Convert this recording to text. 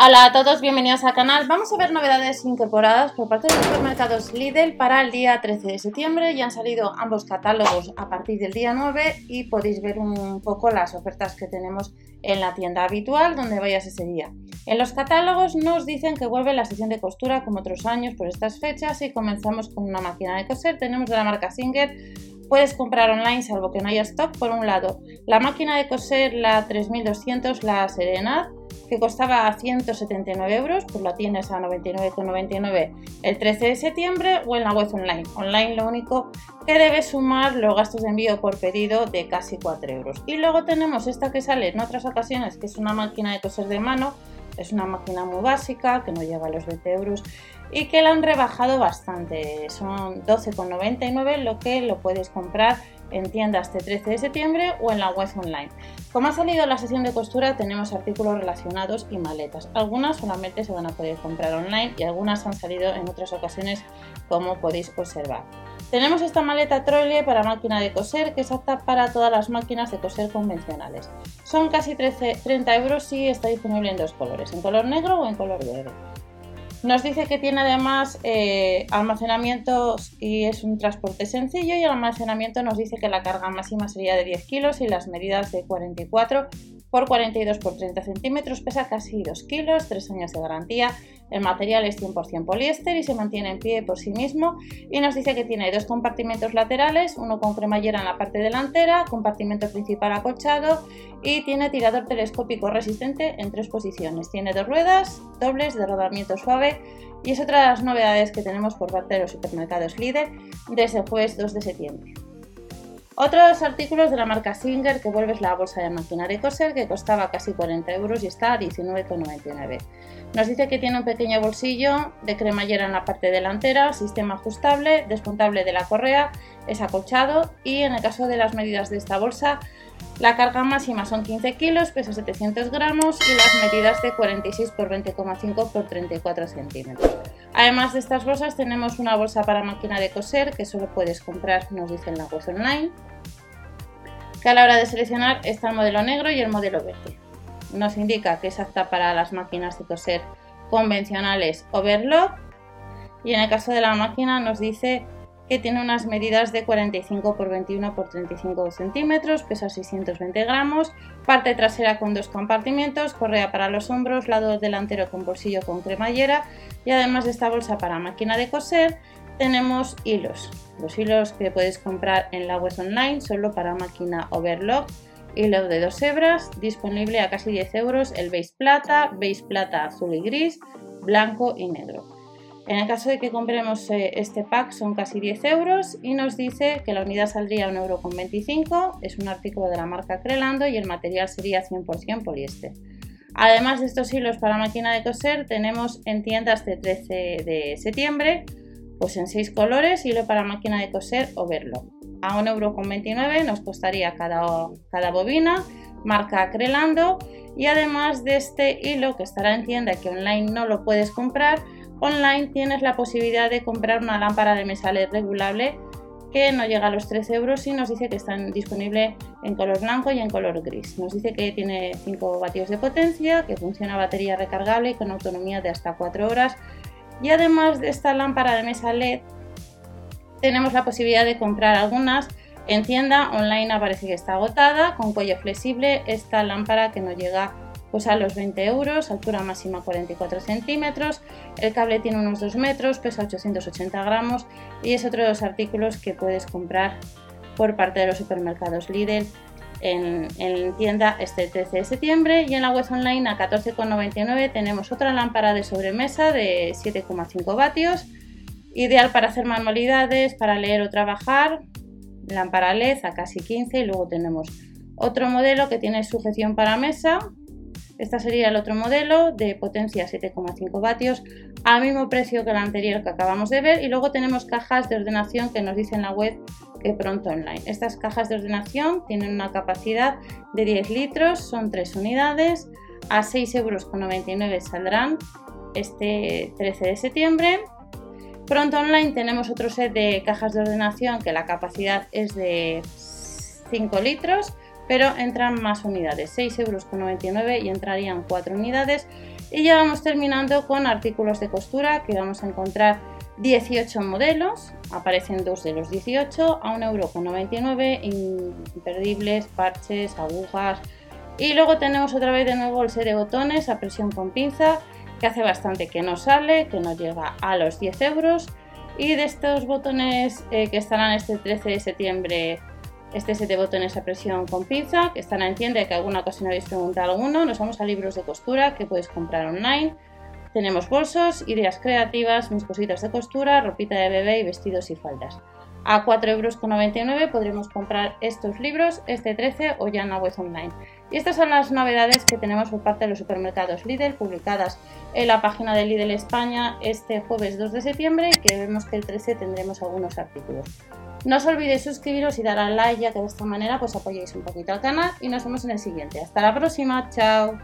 Hola a todos, bienvenidos al canal. Vamos a ver novedades incorporadas por parte de los supermercados Lidl para el día 13 de septiembre. Ya han salido ambos catálogos a partir del día 9 y podéis ver un poco las ofertas que tenemos en la tienda habitual donde vayas ese día. En los catálogos nos dicen que vuelve la sesión de costura como otros años por estas fechas y comenzamos con una máquina de coser. Tenemos de la marca Singer Puedes comprar online salvo que no haya stock. Por un lado, la máquina de coser, la 3200, la Serenad, que costaba 179 euros, pues la tienes a 99,99 el 13 de septiembre o en la web online. Online lo único que debes sumar los gastos de envío por pedido de casi 4 euros. Y luego tenemos esta que sale en otras ocasiones, que es una máquina de coser de mano, es una máquina muy básica, que no llega a los 20 euros y que la han rebajado bastante. Son 12,99 lo que lo puedes comprar en tiendas este 13 de septiembre o en la web online. Como ha salido la sesión de costura, tenemos artículos relacionados y maletas. Algunas solamente se van a poder comprar online y algunas han salido en otras ocasiones, como podéis observar. Tenemos esta maleta Trolle para máquina de coser que es apta para todas las máquinas de coser convencionales. Son casi 13, 30 euros y está disponible en dos colores, en color negro o en color verde. Nos dice que tiene además eh, almacenamiento y es un transporte sencillo y el almacenamiento nos dice que la carga máxima sería de 10 kilos y las medidas de 44 por 42 por 30 centímetros, pesa casi 2 kilos, 3 años de garantía. El material es 100% poliéster y se mantiene en pie por sí mismo. Y nos dice que tiene dos compartimentos laterales, uno con cremallera en la parte delantera, compartimento principal acolchado y tiene tirador telescópico resistente en tres posiciones. Tiene dos ruedas dobles de rodamiento suave y es otra de las novedades que tenemos por parte de los supermercados líder desde el jueves 2 de septiembre. Otros artículos de la marca Singer que vuelves la bolsa de máquina de coser que costaba casi 40 euros y está a 19,99. Nos dice que tiene un pequeño bolsillo de cremallera en la parte delantera, sistema ajustable, desmontable de la correa, es acolchado y en el caso de las medidas de esta bolsa la carga máxima son 15 kilos, pesa 700 gramos y las medidas de 46 por 20,5 por 34 centímetros. Además de estas bolsas tenemos una bolsa para máquina de coser que solo puedes comprar, nos dicen la web online, que a la hora de seleccionar está el modelo negro y el modelo verde. Nos indica que es apta para las máquinas de coser convencionales overlock y en el caso de la máquina nos dice que tiene unas medidas de 45 por 21 por 35 centímetros, pesa 620 gramos, parte trasera con dos compartimentos, correa para los hombros, lado delantero con bolsillo con cremallera y además de esta bolsa para máquina de coser tenemos hilos. Los hilos que puedes comprar en la web online solo para máquina overlock, hilo de dos hebras, disponible a casi 10 euros el beige plata, beige plata azul y gris, blanco y negro. En el caso de que compremos eh, este pack son casi 10 euros y nos dice que la unidad saldría a 1,25 euro, es un artículo de la marca Crelando y el material sería 100% poliéster. Además de estos hilos para máquina de coser, tenemos en tiendas de 13 de septiembre, pues en 6 colores, hilo para máquina de coser o verlo. A 1,29€ nos costaría cada, cada bobina, marca Crelando y además de este hilo que estará en tienda y que online no lo puedes comprar, online tienes la posibilidad de comprar una lámpara de mesa LED regulable que no llega a los 13 euros y nos dice que está disponible en color blanco y en color gris. Nos dice que tiene 5 vatios de potencia, que funciona a batería recargable y con autonomía de hasta 4 horas. Y además de esta lámpara de mesa LED, tenemos la posibilidad de comprar algunas en tienda. Online aparece que está agotada, con cuello flexible, esta lámpara que no llega pues a los 20 euros, altura máxima 44 centímetros, el cable tiene unos 2 metros, pesa 880 gramos y es otro de los artículos que puedes comprar por parte de los supermercados Lidl en, en tienda este 13 de septiembre y en la web online a 14,99 tenemos otra lámpara de sobremesa de 7,5 vatios, ideal para hacer manualidades, para leer o trabajar, lámpara LED a casi 15 y luego tenemos otro modelo que tiene sujeción para mesa este sería el otro modelo de potencia 7,5 vatios al mismo precio que el anterior que acabamos de ver y luego tenemos cajas de ordenación que nos dice en la web que pronto online. Estas cajas de ordenación tienen una capacidad de 10 litros, son 3 unidades, a 6,99 euros saldrán este 13 de septiembre. Pronto online tenemos otro set de cajas de ordenación que la capacidad es de 5 litros pero entran más unidades, 6,99 euros y entrarían 4 unidades Y ya vamos terminando con artículos de costura que vamos a encontrar 18 modelos, aparecen dos de los 18 a 1,99€, imperdibles, parches, agujas. Y luego tenemos otra vez de nuevo el set de botones a presión con pinza, que hace bastante que no sale, que no llega a los 10 euros. Y de estos botones eh, que estarán este 13 de septiembre, este set de botones a presión con pinza, que estará en tienda, que alguna ocasión habéis preguntado alguno, nos vamos a libros de costura que puedes comprar online tenemos bolsos, ideas creativas, mis cositas de costura, ropita de bebé y vestidos y faldas. A 4,99 euros podremos comprar estos libros, este 13 o ya en la web online. Y estas son las novedades que tenemos por parte de los supermercados Lidl publicadas en la página de Lidl España este jueves 2 de septiembre y que vemos que el 13 tendremos algunos artículos. No os olvidéis suscribiros y dar al like ya que de esta manera pues apoyéis un poquito al canal y nos vemos en el siguiente. Hasta la próxima, chao.